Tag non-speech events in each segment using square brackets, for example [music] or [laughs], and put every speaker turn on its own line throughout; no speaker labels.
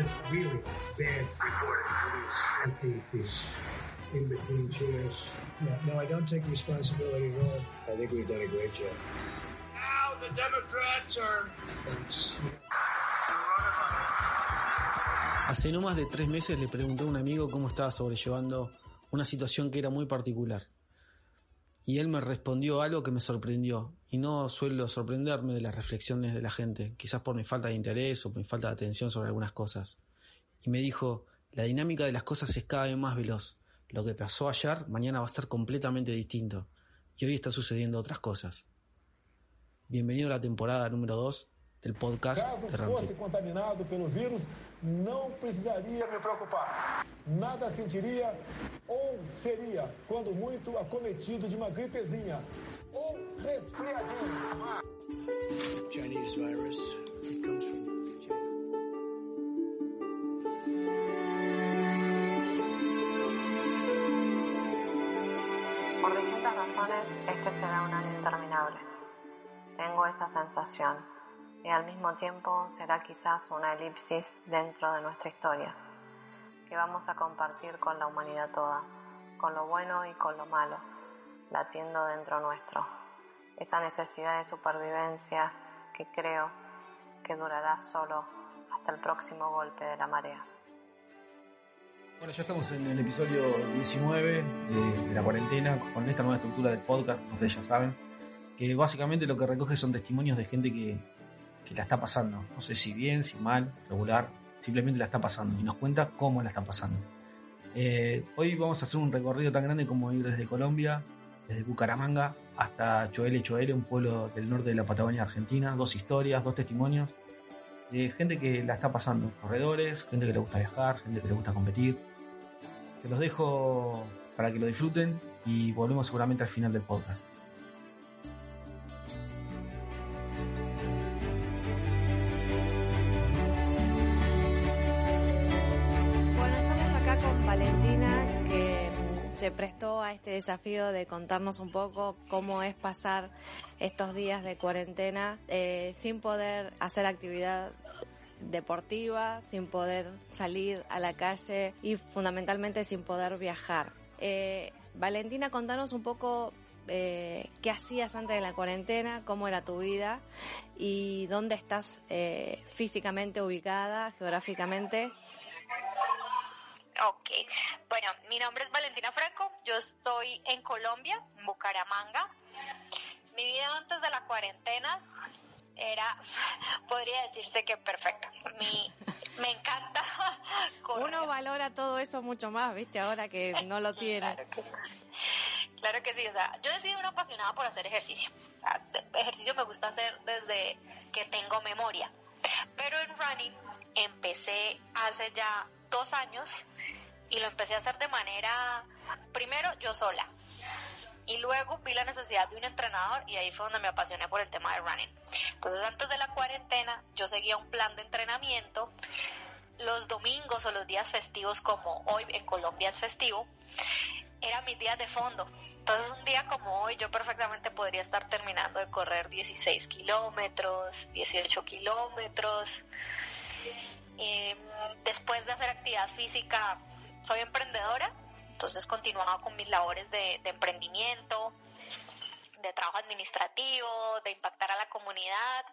It's really bad recording. Empty these in between chairs. No, no, I don't take responsibility at all. I think we've done a great job. Now the Democrats are.
Hace no más de tres meses le pregunté a un amigo cómo estaba sobrellevando una situación que era muy particular. Y él me respondió algo que me sorprendió. Y no suelo sorprenderme de las reflexiones de la gente, quizás por mi falta de interés o por mi falta de atención sobre algunas cosas. Y me dijo, la dinámica de las cosas es cada vez más veloz. Lo que pasó ayer, mañana va a ser completamente distinto. Y hoy está sucediendo otras cosas. Bienvenido a la temporada número 2 del podcast
Caso
de
fosse contaminado pelo vírus, não precisaria me preocupar. Nada sentiria ou seria, quando muito, acometido de uma gripezinha ou resfriadinho.
Chinese virus. It comes from China.
Por distintas razones, este será un año interminable. Tengo esa sensación y al mismo tiempo será quizás una elipsis dentro de nuestra historia que vamos a compartir con la humanidad toda, con lo bueno y con lo malo, latiendo dentro nuestro. Esa necesidad de supervivencia que creo que durará solo hasta el próximo golpe de la marea.
Bueno, ya estamos en el episodio 19 de, de la cuarentena, con esta nueva estructura del podcast, ustedes ya saben, que básicamente lo que recoge son testimonios de gente que, que la está pasando. No sé si bien, si mal, regular, simplemente la está pasando y nos cuenta cómo la está pasando. Eh, hoy vamos a hacer un recorrido tan grande como ir desde Colombia, desde Bucaramanga hasta Choele Choele, un pueblo del norte de la Patagonia Argentina, dos historias, dos testimonios de gente que la está pasando, corredores, gente que le gusta viajar, gente que le gusta competir. Te los dejo para que lo disfruten y volvemos seguramente al final del podcast.
Se prestó a este desafío de contarnos un poco cómo es pasar estos días de cuarentena eh, sin poder hacer actividad deportiva, sin poder salir a la calle y fundamentalmente sin poder viajar. Eh, Valentina, contanos un poco eh, qué hacías antes de la cuarentena, cómo era tu vida y dónde estás físicamente ubicada, geográficamente.
Ok, bueno, mi nombre es Valentina Franco, yo estoy en Colombia, en Bucaramanga. Mi vida antes de la cuarentena era, [laughs] podría decirse que perfecta. Mi, me encanta [laughs] correr.
Uno valora todo eso mucho más, ¿viste? Ahora que [laughs] no lo tiene.
Claro que, claro que sí, o sea, yo he sido una apasionada por hacer ejercicio. O sea, de- ejercicio me gusta hacer desde que tengo memoria. Pero en running empecé hace ya dos años y lo empecé a hacer de manera, primero yo sola. Y luego vi la necesidad de un entrenador y ahí fue donde me apasioné por el tema de running. Entonces antes de la cuarentena yo seguía un plan de entrenamiento. Los domingos o los días festivos como hoy en Colombia es festivo, eran mis días de fondo. Entonces un día como hoy yo perfectamente podría estar terminando de correr 16 kilómetros, 18 kilómetros. Eh, después de hacer actividad física, soy emprendedora, entonces continuaba con mis labores de, de emprendimiento, de trabajo administrativo, de impactar a la comunidad,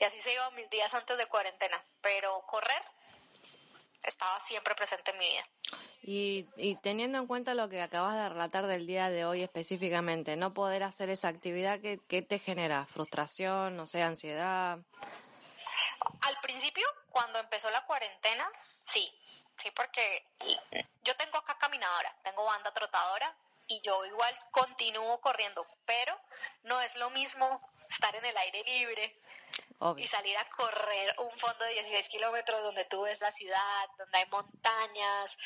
y así se iban mis días antes de cuarentena. Pero correr estaba siempre presente en mi vida.
Y, y teniendo en cuenta lo que acabas de relatar del día de hoy específicamente, no poder hacer esa actividad, ¿qué, qué te genera? ¿Frustración, no sé, ansiedad?
Al principio, cuando empezó la cuarentena, sí, sí, porque yo tengo acá caminadora, tengo banda trotadora y yo igual continúo corriendo, pero no es lo mismo estar en el aire libre Y salir a correr un fondo de 16 kilómetros donde tú ves la ciudad, donde hay montañas,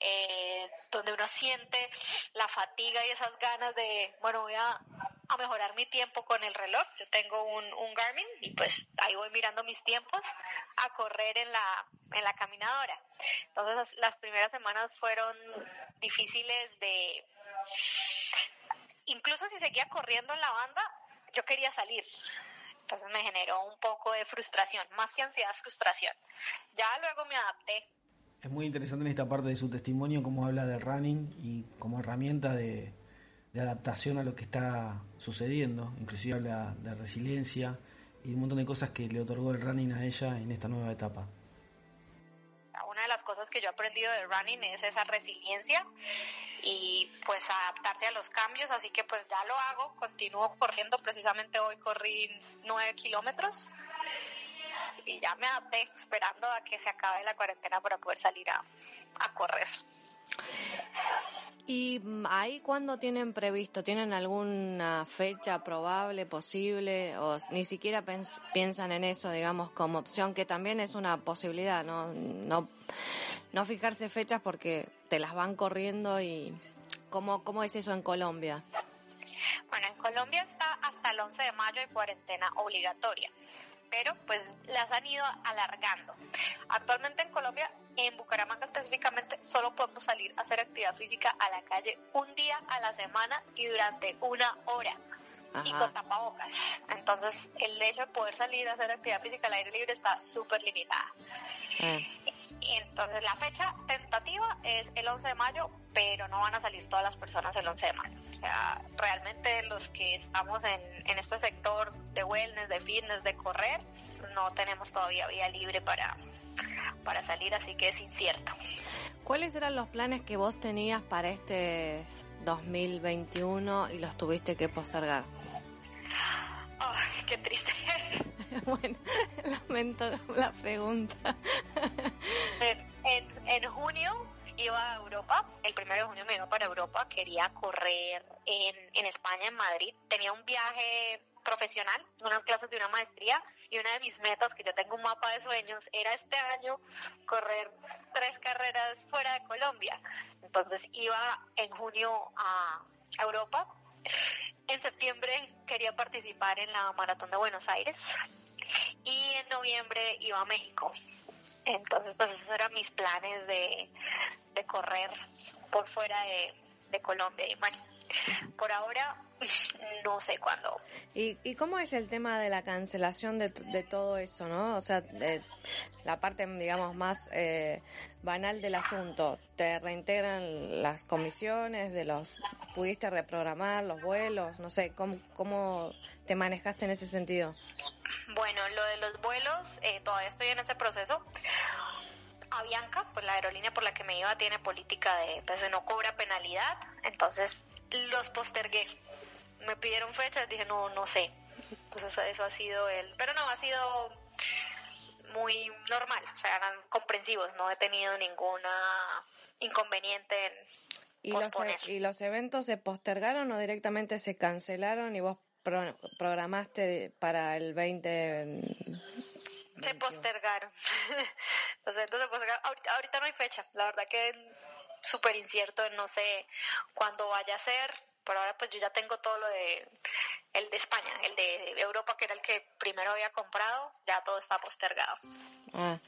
eh, donde uno siente la fatiga y esas ganas de, bueno, voy a, a mejorar mi tiempo con el reloj. Yo tengo un, un Garmin y pues ahí voy mirando mis tiempos a correr en la, en la caminadora. Entonces las primeras semanas fueron difíciles de... Incluso si seguía corriendo en la banda, yo quería salir. Me generó un poco de frustración, más que ansiedad, frustración. Ya luego me adapté.
Es muy interesante en esta parte de su testimonio cómo habla del running y como herramienta de adaptación a lo que está sucediendo. Inclusive habla de resiliencia y un montón de cosas que le otorgó el running a ella en esta nueva etapa.
Una de las cosas que yo he aprendido de running es esa resiliencia y pues adaptarse a los cambios, así que pues ya lo hago, continúo corriendo, precisamente hoy corrí nueve kilómetros y ya me adapté esperando a que se acabe la cuarentena para poder salir a correr.
¿Y mm, ahí cuándo tienen previsto? ¿Tienen alguna fecha probable, posible? ¿O ni siquiera piensan en eso, digamos, como opción, que también es una posibilidad, ¿no? No, no fijarse fechas porque te las van corriendo y... ¿Cómo, cómo es eso en Colombia?
Bueno, en Colombia está hasta el 11 de mayo de cuarentena obligatoria, pero pues las han ido alargando. Actualmente en Colombia, en Bucaramanga específicamente, solo podemos salir a hacer actividad física a la calle un día a la semana y durante una hora. Y con tapabocas. Entonces, el hecho de poder salir a hacer actividad física al aire libre está súper limitada.
Eh,
Entonces la fecha tentativa es el 11 de mayo, pero no van a salir todas las personas el 11 de mayo. Sea, realmente los que estamos en, en este sector de wellness, de fitness, de correr, no tenemos todavía vía libre para, para salir, así que es incierto.
¿Cuáles eran los planes que vos tenías para este 2021 y los tuviste que postergar?
Ay, qué triste. [laughs] [laughs]
bueno, [laughs] lamento la pregunta.
En, en, en junio iba a Europa, el primero de junio me iba para Europa, quería correr en, España, en Madrid, tenía un viaje profesional, unas clases de una maestría y una de mis metas, que yo tengo un mapa de sueños, era este año correr tres carreras fuera de Colombia. Entonces iba en junio a Europa. En septiembre quería participar en la Maratón de Buenos Aires y en noviembre iba a México. Entonces, pues esos eran mis planes de, de correr por fuera de, de Colombia. Y bueno, por ahora [laughs] no sé cuándo.
¿Y, ¿Y cómo es el tema de la cancelación de, de todo eso, no? O sea, de- la parte, digamos, más eh, banal del asunto. ¿Te reintegran las comisiones de los... ¿Pudiste reprogramar los vuelos? No sé, ¿cómo, cómo te manejaste en ese sentido?
Bueno, lo de los vuelos, eh, todavía estoy en ese proceso. Avianca, pues la aerolínea por la que me iba tiene política de, pues no cobra penalidad, entonces los postergué. Me pidieron fechas, dije no, no sé. Entonces eso ha sido el, pero no, ha sido muy normal, o sea, eran comprensivos, no he tenido ninguna inconveniente en
¿Y los,
posponer.
e- ¿Y los eventos se postergaron o directamente se cancelaron y vos pro- programaste para el 20?
Se postergaron. [laughs] Los eventos se postergaron. Ahorita, ahorita no hay fecha. La verdad que súper incierto. No sé cuándo vaya a ser. Por ahora pues yo ya tengo todo lo de el de España, el de Europa que era el que primero había comprado. Ya todo está postergado.
Ah,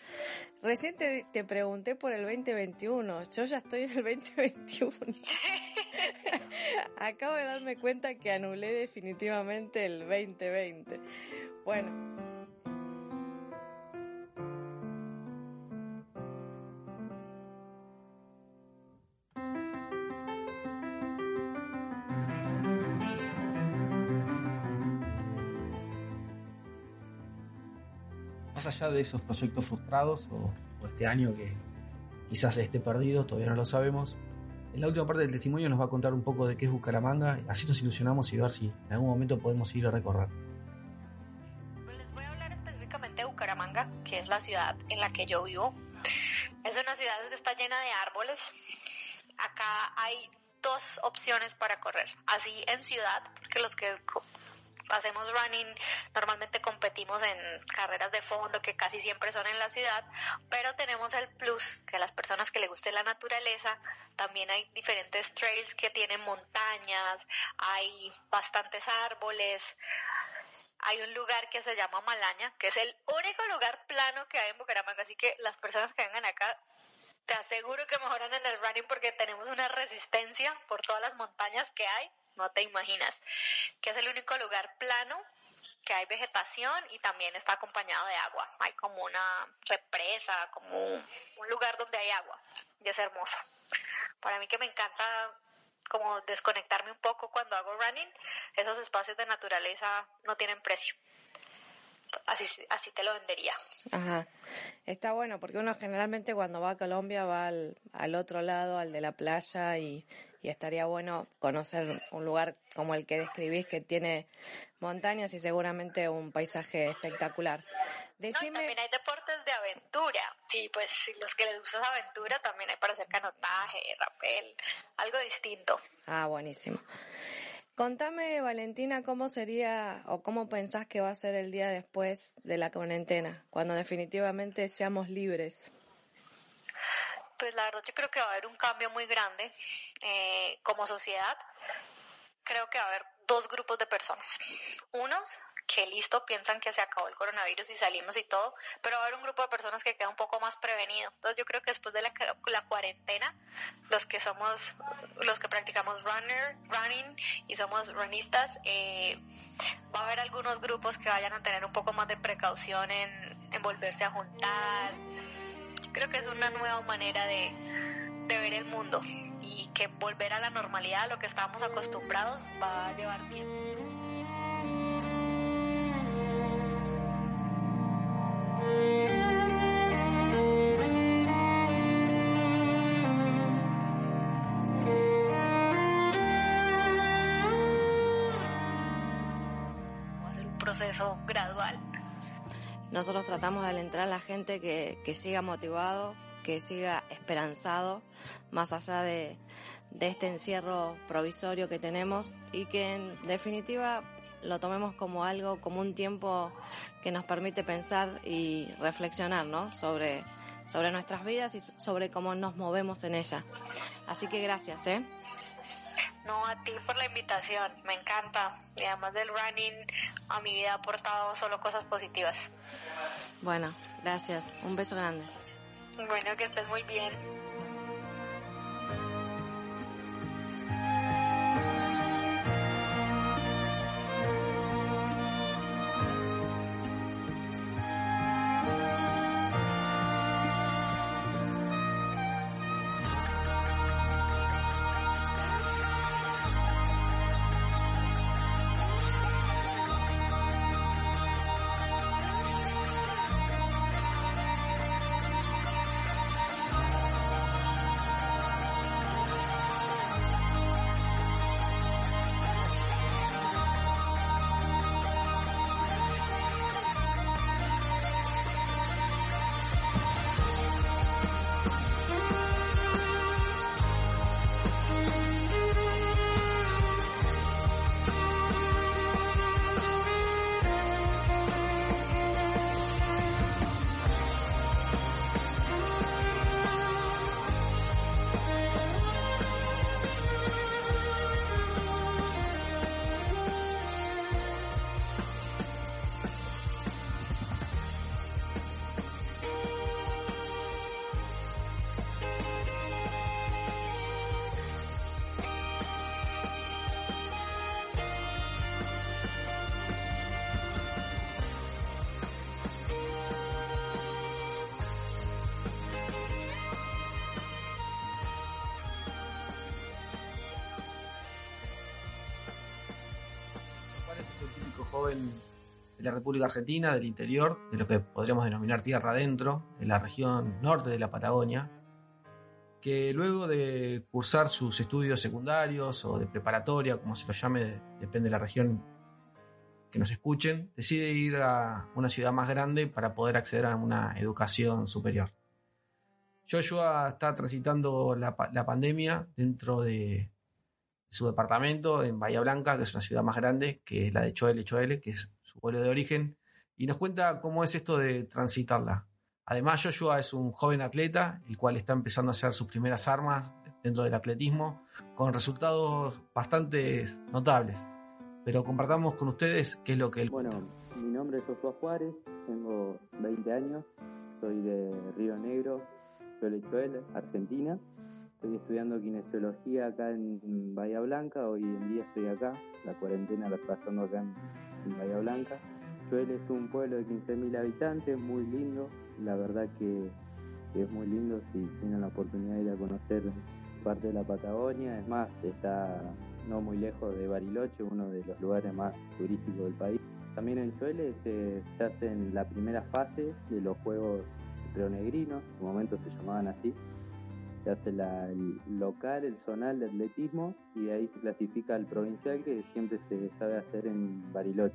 recién te, te pregunté por el 2021. Yo ya estoy en el 2021. [laughs] Acabo de darme cuenta que anulé definitivamente el 2020. Bueno.
Más allá de esos proyectos frustrados o, o este año que, quizás esté perdido, todavía no lo sabemos. En la última parte del testimonio nos va a contar un poco de qué es Bucaramanga, así nos ilusionamos y ver si en algún momento podemos ir a recorrer.
Pues les voy a hablar específicamente de Bucaramanga, que es la ciudad en la que yo vivo. Es una ciudad que está llena de árboles. Acá hay dos opciones para correr. Así en ciudad, porque los que hacemos running, normalmente competimos en carreras de fondo que casi siempre son en la ciudad, pero tenemos el plus que a las personas que les guste la naturaleza, también hay diferentes trails que tienen montañas, hay bastantes árboles, hay un lugar que se llama Malaña, que es el único lugar plano que hay en Bucaramanga, así que las personas que vengan acá te aseguro que mejoran en el running porque tenemos una resistencia por todas las montañas que hay no te imaginas, que es el único lugar plano que hay vegetación y también está acompañado de agua. Hay como una represa, como un lugar donde hay agua y es hermoso. Para mí que me encanta como desconectarme un poco cuando hago running, esos espacios de naturaleza no tienen precio. Así, así te lo vendería.
Ajá. Está bueno porque uno generalmente cuando va a Colombia va al, al otro lado, al de la playa y, y estaría bueno conocer un lugar como el que describís que tiene montañas y seguramente un paisaje espectacular.
Decime... también hay deportes de aventura. Sí, pues los que les gusta esa aventura también hay para hacer canotaje, rapel, algo distinto.
Ah, buenísimo. Contame, Valentina, cómo sería o cómo pensás que va a ser el día después de la cuarentena, cuando definitivamente seamos libres.
Pues la verdad yo creo que va a haber un cambio muy grande eh, como sociedad. Creo que va a haber dos grupos de personas. Unos que listo, piensan que se acabó el coronavirus y salimos y todo, pero va a haber un grupo de personas que queda un poco más prevenido. Entonces yo creo que después de la, la cuarentena, los que somos, los que practicamos runner, running y somos runistas, eh, va a haber algunos grupos que vayan a tener un poco más de precaución en, en volverse a juntar, creo que es una nueva manera de, ver el mundo y que volver a la normalidad, a lo que estábamos acostumbrados, va a llevar tiempo. Proceso gradual
nosotros tratamos de alentar a la gente que, que siga motivado, que siga esperanzado, más allá de, de este encierro provisorio que tenemos y que en definitiva lo tomemos como algo, como un tiempo que nos permite pensar y reflexionar, ¿no? Sobre, sobre nuestras vidas y sobre cómo nos movemos en ella. Así que gracias, ¿eh?
No, a ti por la invitación, me encanta. Y además del running, a mi vida ha aportado solo cosas positivas.
Bueno, gracias. Un beso grande.
Bueno, que estés muy bien.
Joven de la República Argentina, del interior, de lo que podríamos denominar tierra adentro, en la región norte de la Patagonia. que luego de cursar sus estudios secundarios o de preparatoria, como se lo llame, depende de la región que nos escuchen, decide ir a una ciudad más grande para poder acceder a una educación superior. Joshua está transitando la pandemia dentro de su departamento en Bahía Blanca, que es una ciudad más grande que la de Choele Choele, que es su pueblo de origen, y nos cuenta cómo es esto de transitarla. Además, Joshua es un joven atleta, el cual está empezando a hacer sus primeras armas dentro del atletismo, con resultados bastante notables. Pero compartamos con ustedes qué es lo que él
Bueno, mi nombre es Joshua Juárez, tengo 20 años, soy de Río Negro, Choele Argentina. Estoy estudiando kinesiología acá en Bahía Blanca, hoy en día estoy acá, la cuarentena la pasando acá en, Bahía Blanca. Choel es un pueblo de 15.000 habitantes, muy lindo, la verdad que, es muy lindo si tienen la oportunidad de ir a conocer parte de la Patagonia, es más, está no muy lejos de Bariloche, uno de los lugares más turísticos del país. También en Chuele se, se hacen la primera fase de los Juegos Preonegrinos, en su momento se llamaban así, se hace el local, el zonal de atletismo y de ahí se clasifica el provincial que siempre se sabe hacer en Bariloche.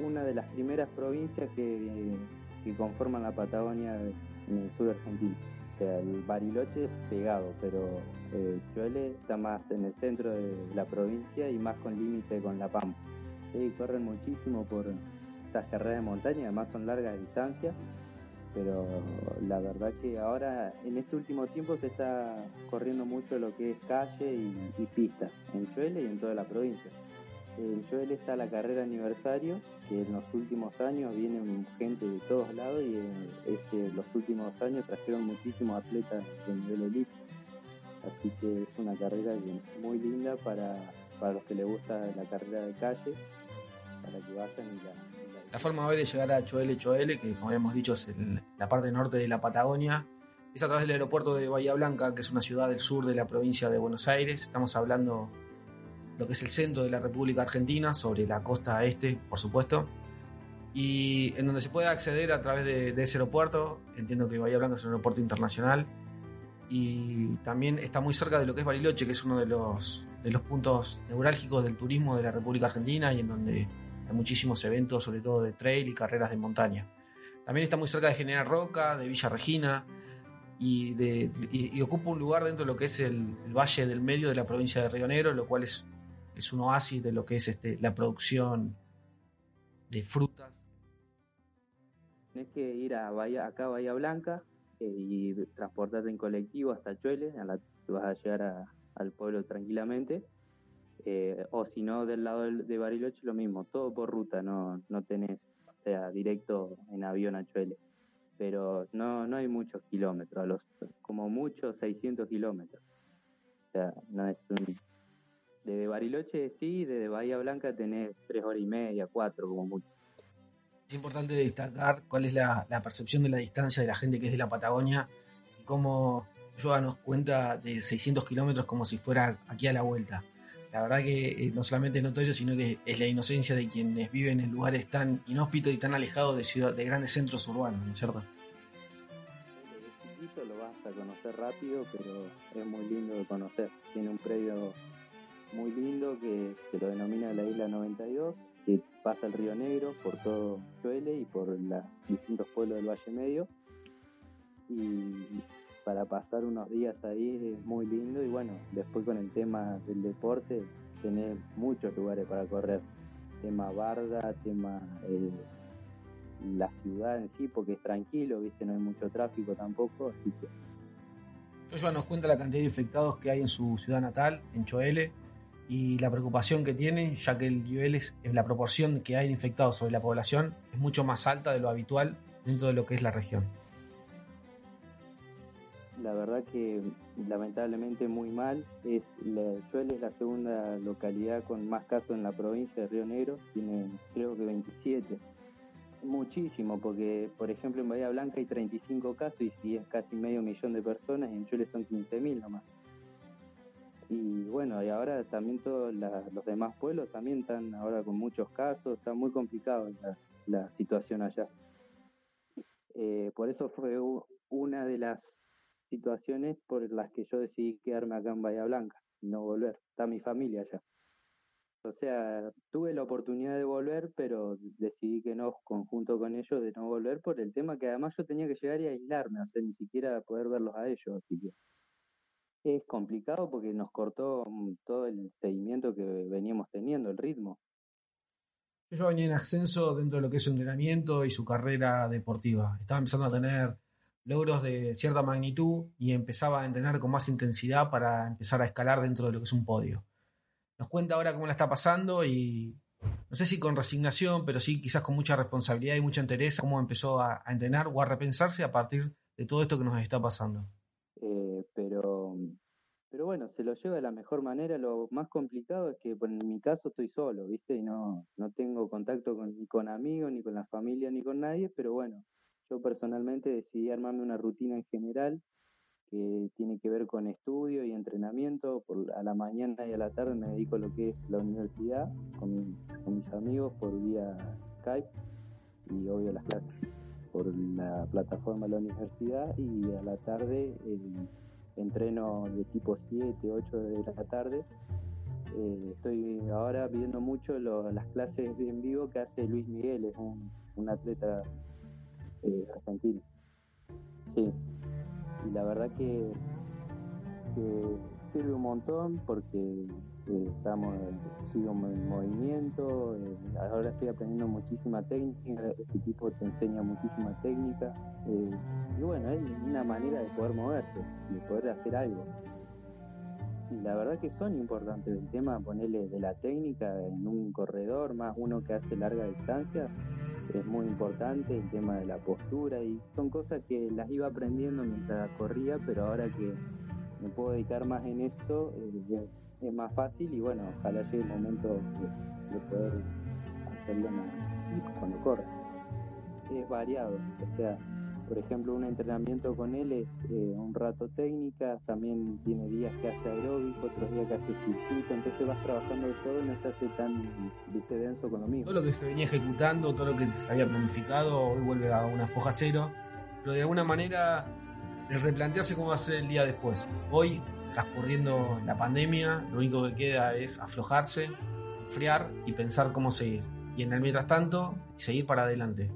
Una de las primeras provincias que, conforman la Patagonia en el sur de Argentina. O sea, el Bariloche es pegado, pero eh, Chuele está más en el centro de la provincia y más con límite con La Pampa. Sí, corren muchísimo por esas carreras de montaña, además son largas distancias pero la verdad que ahora en este último tiempo se está corriendo mucho lo que es calle y, pista en Chuele y en toda la provincia. En Chuele está la carrera aniversario, que en los últimos años vienen gente de todos lados y en este, los últimos años trajeron muchísimos atletas de nivel elite. Así que es una carrera muy linda para, para los que les gusta la carrera de calle, para que vayan y la,
la forma hoy de llegar a Choele Choele, que como habíamos dicho es la parte norte de la Patagonia, es a través del aeropuerto de Bahía Blanca, que es una ciudad del sur de la provincia de Buenos Aires. Estamos hablando lo que es el centro de la República Argentina, sobre la costa este, por supuesto, y en donde se puede acceder a través de, ese aeropuerto. Entiendo que Bahía Blanca es un aeropuerto internacional y también está muy cerca de lo que es Bariloche, que es uno de los, de los puntos neurálgicos del turismo de la República Argentina y en donde muchísimos eventos, sobre todo de trail y carreras de montaña. También está muy cerca de General Roca, de Villa Regina, y, ocupa un lugar dentro de lo que es el, valle del medio de la provincia de Río Negro, lo cual es, es un oasis de lo que es este, la producción de frutas.
Tienes que ir a Bahía, acá a Bahía Blanca eh, y transportarte en colectivo hasta Chuele, a la, vas a llegar al pueblo tranquilamente eh, o si no, del lado de Bariloche lo mismo, todo por ruta, no, no tenés, o sea, directo en avión a Chuele. Pero no, no hay muchos kilómetros, los, como mucho 600 kilómetros. O sea, no es un... Desde Bariloche sí, desde Bahía Blanca tenés tres horas y media, cuatro como mucho.
Es importante destacar cuál es la, la percepción de la distancia de la gente que es de la Patagonia y cómo Joa nos cuenta de 600 kilómetros como si fuera aquí a la vuelta la verdad que eh, no solamente es notorio, sino que es la inocencia de quienes viven en lugares tan inhóspitos y tan alejados de ciudad, de grandes centros urbanos, ¿no es cierto?
chiquito lo vas a conocer rápido, pero es muy lindo de conocer. Tiene un predio muy lindo que se lo denomina la Isla 92, que pasa el Río Negro por todo Chuele y por los distintos pueblos del Valle Medio. Y para pasar unos días ahí es muy lindo y bueno, después con el tema del deporte, tener muchos lugares para correr. Tema Barda, tema eh, la ciudad en sí, porque es tranquilo, viste, no hay mucho tráfico tampoco, así que...
nos cuenta la cantidad de infectados que hay en su ciudad natal, en Choele, y la preocupación que tiene, ya que el nivel es, la proporción que hay de infectados sobre la población es mucho más alta de lo habitual dentro de lo que es la región
la verdad que lamentablemente muy mal. Es la, es la segunda localidad con más casos en la provincia de Río Negro, tiene creo que 27. Muchísimo, porque por ejemplo en Bahía Blanca hay 35 casos y si es casi medio millón de personas, en Chuele son 15.000 nomás. Y bueno, y ahora también todos los demás pueblos también están ahora con muchos casos, está muy complicado la, situación allá. Eh, por eso fue una de las situaciones por las que yo decidí quedarme acá en Bahía Blanca no volver. Está mi familia allá. O sea, tuve la oportunidad de volver, pero decidí que no, conjunto con ellos, de no volver por el tema que además yo tenía que llegar y aislarme, o sea, ni siquiera poder verlos a ellos, así que es complicado porque nos cortó mm, todo el seguimiento que veníamos teniendo, el ritmo.
Yo venía en ascenso dentro de lo que es su entrenamiento y su carrera deportiva. Estaba empezando a tener logros de cierta magnitud y empezaba a entrenar con más intensidad para empezar a escalar dentro de lo que es un podio. Nos cuenta ahora cómo la está pasando y no sé si con resignación, pero sí quizás con mucha responsabilidad y mucha interés, cómo empezó a, entrenar o a repensarse a partir de todo esto que nos está pasando.
Eh, pero, pero bueno, se lo lleva de la mejor manera. Lo más complicado es que en mi caso estoy solo, ¿viste? Y no, no tengo contacto con, ni con amigos, ni con la familia, ni con nadie, pero bueno, yo personalmente decidí armarme una rutina en general que tiene que ver con estudio y entrenamiento. Por, a la mañana y a la tarde me dedico a lo que es la universidad con, mis amigos por vía Skype y obvio las clases por la plataforma de la universidad y a la tarde entreno de tipo 7, 8 de la tarde. Eh, estoy ahora viendo mucho las clases en vivo que hace Luis Miguel, es un, un atleta eh. Sí, y la verdad que, sirve un montón porque eh, estamos sigo en movimiento eh, ahora estoy aprendiendo muchísima técnica este tipo te enseña muchísima técnica eh, y bueno es una manera de poder moverse de poder hacer algo y la verdad que son importantes el tema ponerle de la técnica en un corredor más uno que hace larga distancia es muy importante el tema de la postura y son cosas que las iba aprendiendo mientras corría, pero ahora que me puedo dedicar más en eso eh, es más fácil y bueno, ojalá llegue el momento de, poder hacerlo cuando corra. Es variado, o sea, por ejemplo, un entrenamiento con él es eh, un rato técnica, también tiene días que hace aeróbico, otros días que hace circuito, entonces vas trabajando de todo y no se hace tan denso con lo mismo.
Todo lo que se venía ejecutando, todo lo que se había planificado, hoy vuelve a una foja cero, pero de alguna manera es replantearse cómo va a ser el día después. Hoy, transcurriendo la pandemia, lo único que queda es aflojarse, enfriar y pensar cómo seguir. Y en el mientras tanto, seguir para adelante.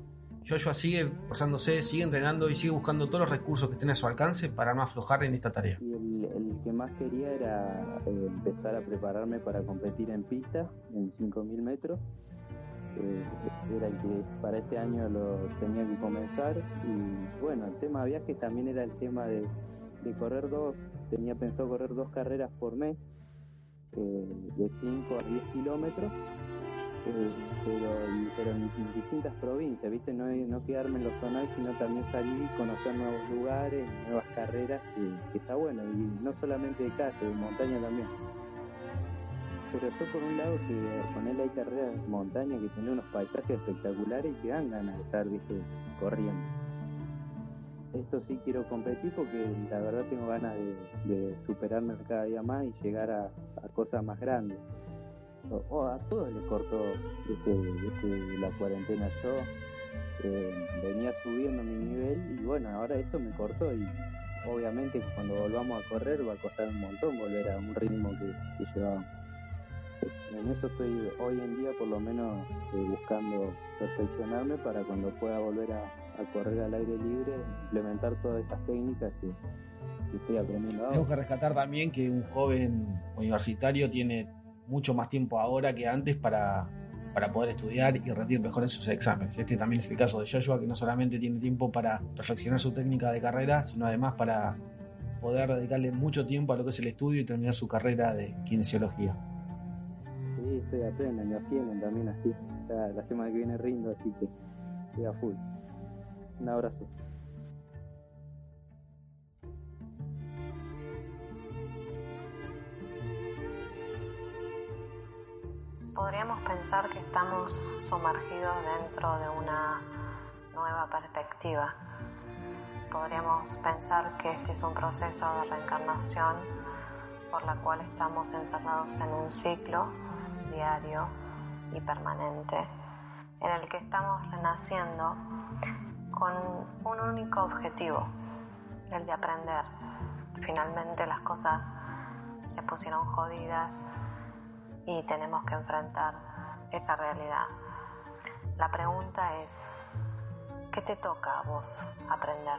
Joshua sigue pasándose, sigue entrenando y sigue buscando todos los recursos que estén a su alcance para no aflojar en esta tarea.
el, que más quería era eh, empezar a prepararme para competir en pista, en 5.000 metros. Eh, era el que para este año lo tenía que comenzar. Y bueno, el tema de viajes también era el tema de, correr dos, tenía pensado correr dos carreras por mes, eh, de 5 a 10 kilómetros pero, en, distintas provincias, ¿viste? No, quedarme en los zonales, sino también salir y conocer nuevos lugares, nuevas carreras, que, está bueno, y no solamente de calle, de montaña también. Pero yo por un lado que con él hay carreras de montaña que tienen unos paisajes espectaculares y que dan ganas de estar, ¿viste? Corriendo. Esto sí quiero competir porque la verdad tengo ganas de, superarme cada día más y llegar a cosas más grandes o a todos les cortó desde, la cuarentena yo eh, venía subiendo mi nivel y bueno ahora esto me cortó y obviamente cuando volvamos a correr va a costar un montón volver a un ritmo que, que llevábamos en eso estoy hoy en día por lo menos eh, buscando perfeccionarme para cuando pueda volver a, correr al aire libre implementar todas esas técnicas que, que estoy aprendiendo ahora.
Tengo que rescatar también que un joven universitario tiene mucho más tiempo ahora que antes para, para poder estudiar y rendir mejor en sus exámenes. Este también es el caso de Joshua, que no solamente tiene tiempo para perfeccionar su técnica de carrera, sino además para poder dedicarle mucho tiempo a lo que es el estudio y terminar su carrera de kinesiología.
Sí, estoy a pleno, me tienen también así. La semana que viene rindo, así que estoy a full. Un abrazo.
Podríamos pensar que estamos sumergidos dentro de una nueva perspectiva. Podríamos pensar que este es un proceso de reencarnación por la cual estamos encerrados en un ciclo diario y permanente en el que estamos renaciendo con un único objetivo, el de aprender,
finalmente las cosas se pusieron jodidas y tenemos que enfrentar esa realidad. La pregunta es, ¿qué te toca a vos aprender?